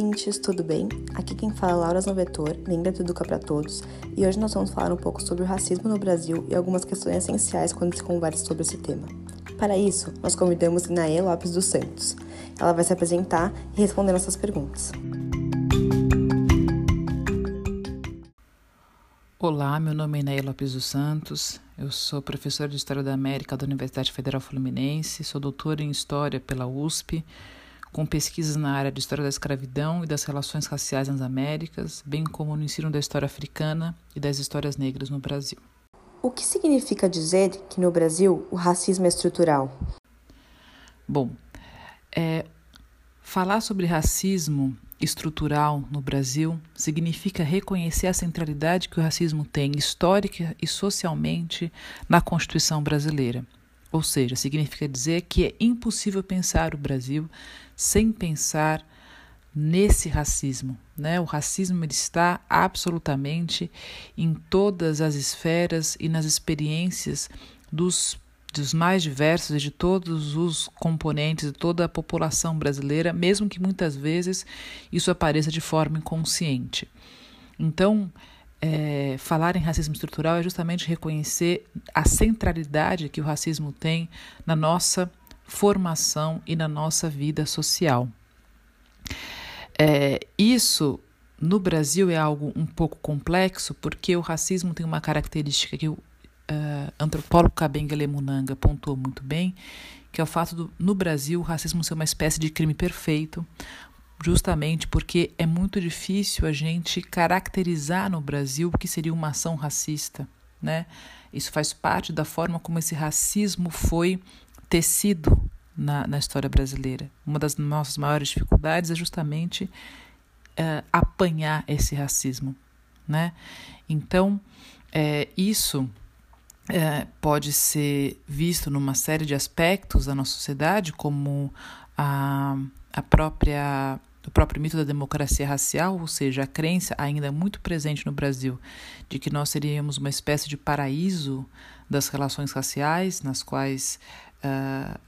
Ouvintes, tudo bem? Aqui quem fala é Laura Zovetor, lembra do Educa para Todos, e hoje nós vamos falar um pouco sobre o racismo no Brasil e algumas questões essenciais quando se conversa sobre esse tema. Para isso, nós convidamos Inaê Lopes dos Santos. Ela vai se apresentar e responder nossas perguntas. Olá, meu nome é Inaê Lopes dos Santos, eu sou professora de História da América da Universidade Federal Fluminense, sou doutora em História pela USP, com pesquisas na área de história da escravidão e das relações raciais nas Américas, bem como no ensino da história africana e das histórias negras no Brasil. O que significa dizer que no Brasil o racismo é estrutural? Bom, é, falar sobre racismo estrutural no Brasil significa reconhecer a centralidade que o racismo tem histórica e socialmente na Constituição brasileira. Ou seja, significa dizer que é impossível pensar o Brasil sem pensar nesse racismo. Né? O racismo está absolutamente em todas as esferas e nas experiências dos, dos mais diversos e de todos os componentes de toda a população brasileira, mesmo que muitas vezes isso apareça de forma inconsciente. Então, é, falar em racismo estrutural é justamente reconhecer a centralidade que o racismo tem na nossa formação e na nossa vida social. É, isso no Brasil é algo um pouco complexo, porque o racismo tem uma característica que o uh, antropólogo Kabengele Munanga pontuou muito bem, que é o fato do, no Brasil, o racismo ser uma espécie de crime perfeito, justamente porque é muito difícil a gente caracterizar no Brasil o que seria uma ação racista, né? Isso faz parte da forma como esse racismo foi tecido na, na história brasileira. Uma das nossas maiores dificuldades é justamente uh, apanhar esse racismo, né? Então, é, isso é, pode ser visto numa série de aspectos da nossa sociedade, como a, a própria o próprio mito da democracia racial, ou seja, a crença ainda muito presente no Brasil de que nós seríamos uma espécie de paraíso das relações raciais, nas quais uh,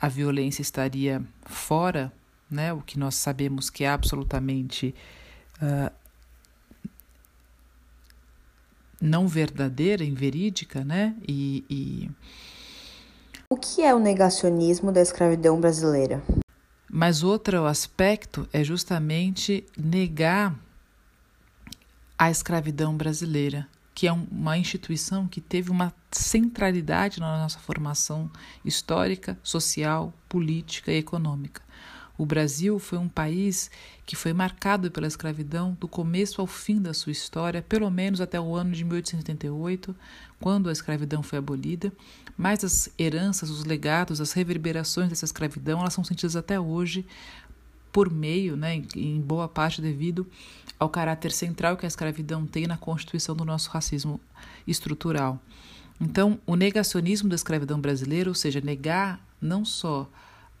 a violência estaria fora, né, o que nós sabemos que é absolutamente uh, não verdadeira, inverídica, né, e, e... O que é o negacionismo da escravidão brasileira? Mas outro aspecto é justamente negar a escravidão brasileira, que é uma instituição que teve uma centralidade na nossa formação histórica, social, política e econômica. O Brasil foi um país que foi marcado pela escravidão do começo ao fim da sua história, pelo menos até o ano de 1888, quando a escravidão foi abolida, mas as heranças, os legados, as reverberações dessa escravidão, elas são sentidas até hoje por meio, né, em boa parte devido ao caráter central que a escravidão tem na constituição do nosso racismo estrutural. Então, o negacionismo da escravidão brasileira, ou seja, negar não só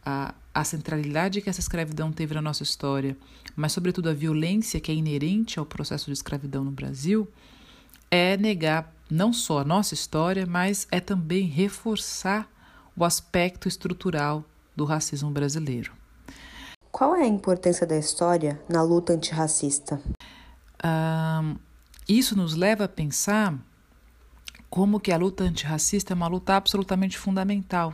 a, a centralidade que essa escravidão teve na nossa história, mas, sobretudo, a violência que é inerente ao processo de escravidão no Brasil, é negar não só a nossa história, mas é também reforçar o aspecto estrutural do racismo brasileiro. Qual é a importância da história na luta antirracista? Isso nos leva a pensar como que a luta antirracista é uma luta absolutamente fundamental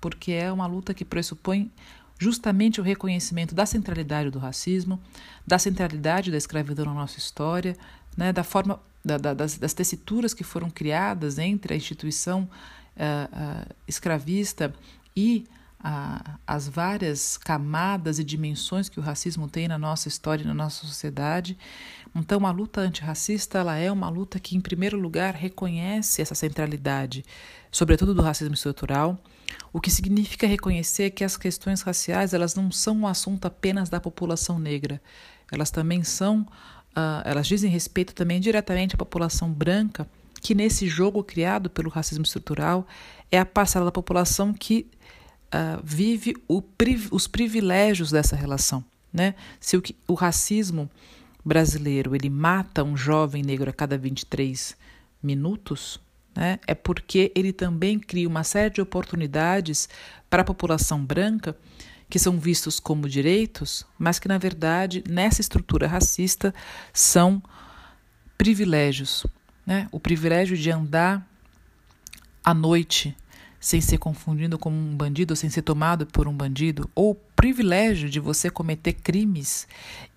porque é uma luta que pressupõe justamente o reconhecimento da centralidade do racismo, da centralidade da escravidão na nossa história, né, da forma da, da, das, das, tessituras que foram criadas entre a instituição uh, uh, escravista e uh, as várias camadas e dimensões que o racismo tem na nossa história e na nossa sociedade. Então, a luta antirracista ela é uma luta que, em primeiro lugar, reconhece essa centralidade, sobretudo do racismo estrutural, o que significa reconhecer que as questões raciais elas não são um assunto apenas da população negra, elas também são, uh, elas dizem respeito também diretamente à população branca, que nesse jogo criado pelo racismo estrutural é a parcela da população que uh, vive o, os privilégios dessa relação. Né? Se o, o racismo brasileiro ele mata um jovem negro a cada 23 minutos, né, é porque ele também cria uma série de oportunidades para a população branca que são vistos como direitos, mas que na verdade nessa estrutura racista são privilégios, né? O privilégio de andar à noite sem ser confundido como um bandido, sem ser tomado por um bandido, ou o privilégio de você cometer crimes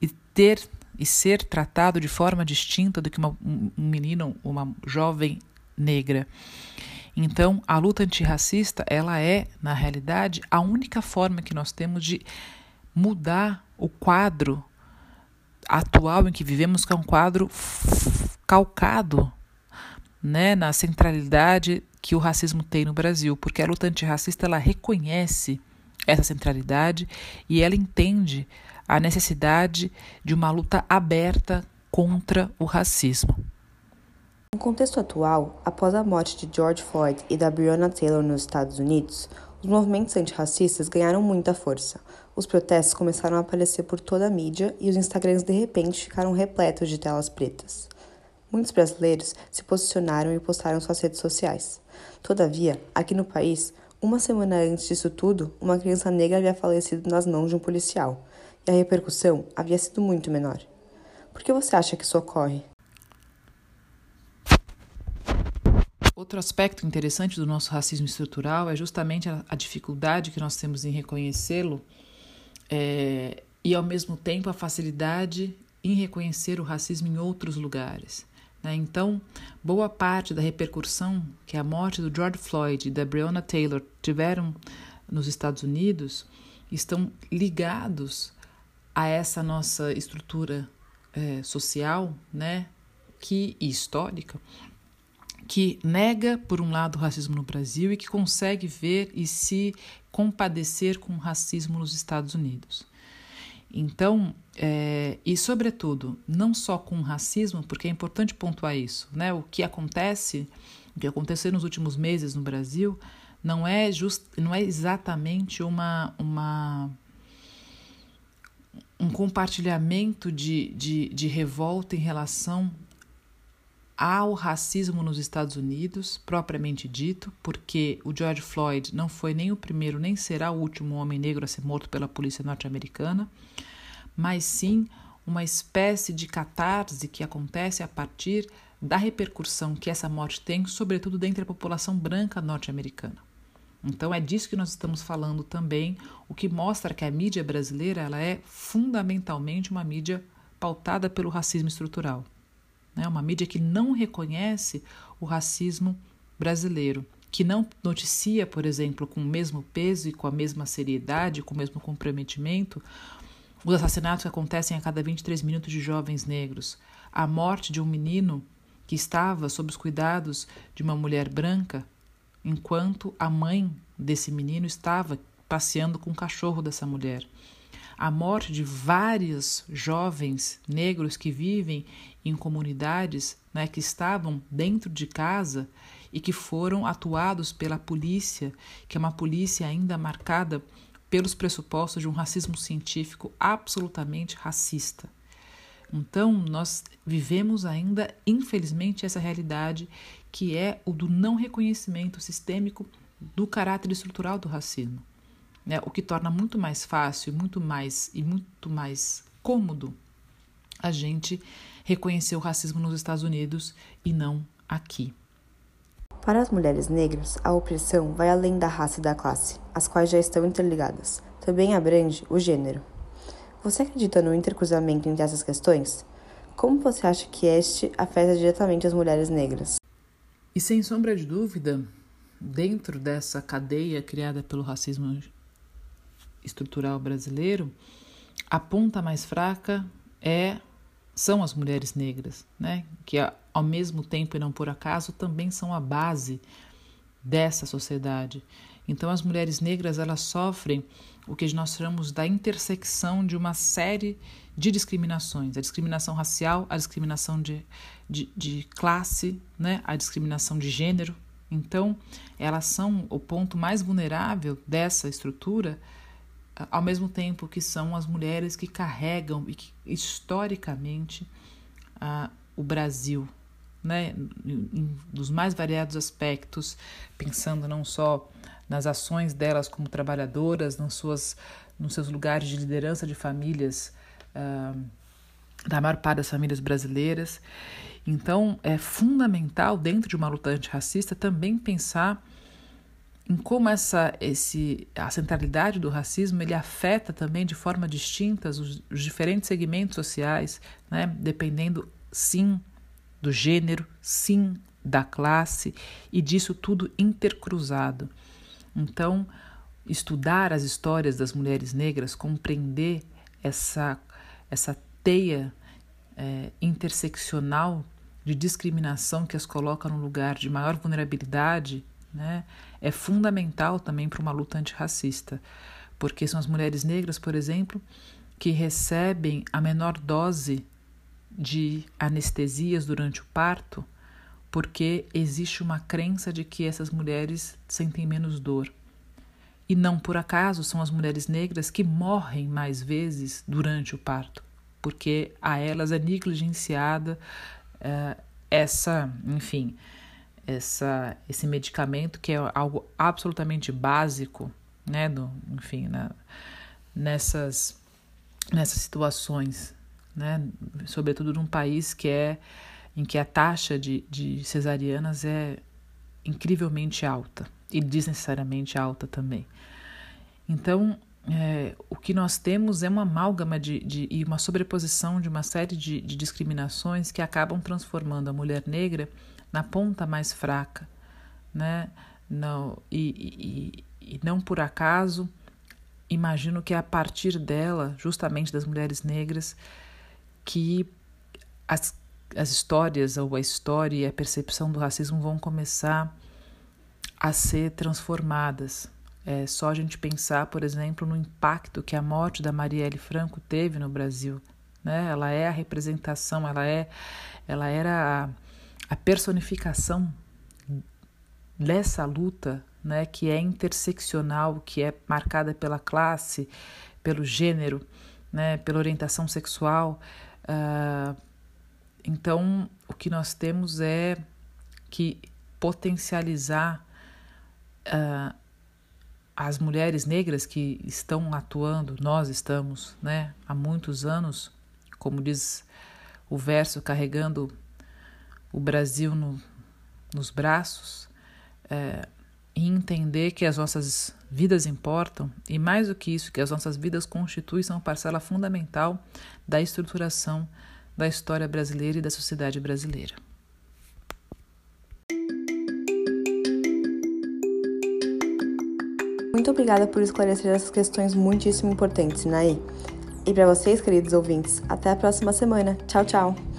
e ter e ser tratado de forma distinta do que uma, um menino, uma jovem negra. Então, a luta antirracista, ela é, na realidade, a única forma que nós temos de mudar o quadro atual em que vivemos, que é um quadro calcado né, na centralidade que o racismo tem no Brasil, porque a luta antirracista ela reconhece essa centralidade e ela entende a necessidade de uma luta aberta contra o racismo. No contexto atual, após a morte de George Floyd e da Breonna Taylor nos Estados Unidos, os movimentos antirracistas ganharam muita força. Os protestos começaram a aparecer por toda a mídia e os Instagrams de repente ficaram repletos de telas pretas. Muitos brasileiros se posicionaram e postaram suas redes sociais. Todavia, aqui no país, uma semana antes disso tudo, uma criança negra havia falecido nas mãos de um policial, e a repercussão havia sido muito menor. Por que você acha que isso ocorre? Outro aspecto interessante do nosso racismo estrutural é justamente a, a dificuldade que nós temos em reconhecê-lo é, e, ao mesmo tempo, a facilidade em reconhecer o racismo em outros lugares. Né? Então, boa parte da repercussão que a morte do George Floyd e da Breonna Taylor tiveram nos Estados Unidos estão ligados a essa nossa estrutura é, social, né, que e histórica, que nega, por um lado, o racismo no Brasil e que consegue ver e se compadecer com o racismo nos Estados Unidos. Então, é, e sobretudo, não só com o racismo, porque é importante pontuar isso, né? O que acontece, o que aconteceu nos últimos meses no Brasil, não é just, não é exatamente uma, uma um compartilhamento de, de, de revolta em relação ao racismo nos Estados Unidos, propriamente dito, porque o George Floyd não foi nem o primeiro nem será o último homem negro a ser morto pela polícia norte-americana, mas sim uma espécie de catarse que acontece a partir da repercussão que essa morte tem, sobretudo dentre a população branca norte-americana. Então é disso que nós estamos falando também, o que mostra que a mídia brasileira ela é fundamentalmente uma mídia pautada pelo racismo estrutural né? uma mídia que não reconhece o racismo brasileiro, que não noticia, por exemplo, com o mesmo peso e com a mesma seriedade, com o mesmo comprometimento, os assassinatos que acontecem a cada 23 minutos de jovens negros, a morte de um menino que estava sob os cuidados de uma mulher branca, enquanto a mãe desse menino estava passeando com o cachorro dessa mulher a morte de vários jovens negros que vivem em comunidades né, que estavam dentro de casa e que foram atuados pela polícia, que é uma polícia ainda marcada pelos pressupostos de um racismo científico absolutamente racista. Então, nós vivemos ainda, infelizmente, essa realidade que é o do não reconhecimento sistêmico do caráter estrutural do racismo né? o que torna muito mais fácil, muito mais e muito mais cômodo a gente reconhecer o racismo nos Estados Unidos e não aqui. Para as mulheres negras, a opressão vai além da raça e da classe, as quais já estão interligadas. Também abrange o gênero. Você acredita no intercruzamento entre essas questões? Como você acha que este afeta diretamente as mulheres negras? E sem sombra de dúvida, dentro dessa cadeia criada pelo racismo estrutural brasileiro, a ponta mais fraca é são as mulheres negras, né? Que ao mesmo tempo e não por acaso também são a base dessa sociedade. Então as mulheres negras elas sofrem o que nós chamamos da intersecção de uma série de discriminações, a discriminação racial, a discriminação de, de, de classe, né? a discriminação de gênero. Então, elas são o ponto mais vulnerável dessa estrutura ao mesmo tempo que são as mulheres que carregam e que, historicamente o Brasil, né, dos mais variados aspectos, pensando não só nas ações delas como trabalhadoras, nas suas, nos seus lugares de liderança de famílias, uh, da maior parte das famílias brasileiras. Então, é fundamental, dentro de uma luta antirracista, também pensar em como essa, esse, a centralidade do racismo ele afeta também de forma distinta os, os diferentes segmentos sociais, né? dependendo, sim, do gênero, sim, da classe e disso tudo intercruzado. Então, estudar as histórias das mulheres negras, compreender essa, essa teia é, interseccional de discriminação que as coloca no lugar de maior vulnerabilidade, né, é fundamental também para uma luta antirracista, porque são as mulheres negras, por exemplo, que recebem a menor dose de anestesias durante o parto, porque existe uma crença de que essas mulheres sentem menos dor. E não por acaso são as mulheres negras que morrem mais vezes durante o parto, porque a elas é negligenciada uh, essa, enfim, essa, esse medicamento que é algo absolutamente básico, né, do, enfim, na, nessas, nessas situações, né, sobretudo num país que é em que a taxa de, de cesarianas é incrivelmente alta e desnecessariamente alta também. Então, é, o que nós temos é uma amálgama de, de, e uma sobreposição de uma série de, de discriminações que acabam transformando a mulher negra na ponta mais fraca, né? Não, e, e, e não por acaso, imagino que é a partir dela, justamente das mulheres negras, que as, as histórias ou a história e a percepção do racismo vão começar a ser transformadas. É só a gente pensar, por exemplo, no impacto que a morte da Marielle Franco teve no Brasil. Né? Ela é a representação, ela é, ela era a, a personificação dessa luta, né, que é interseccional, que é marcada pela classe, pelo gênero, né, pela orientação sexual. Uh, então, o que nós temos é que potencializar uh, as mulheres negras que estão atuando, nós estamos, né, há muitos anos, como diz o verso, carregando o Brasil no, nos braços, é, e entender que as nossas vidas importam e mais do que isso, que as nossas vidas constituem uma parcela fundamental da estruturação da história brasileira e da sociedade brasileira. Muito obrigada por esclarecer essas questões muitíssimo importantes, Naí. E para vocês, queridos ouvintes, até a próxima semana. Tchau, tchau!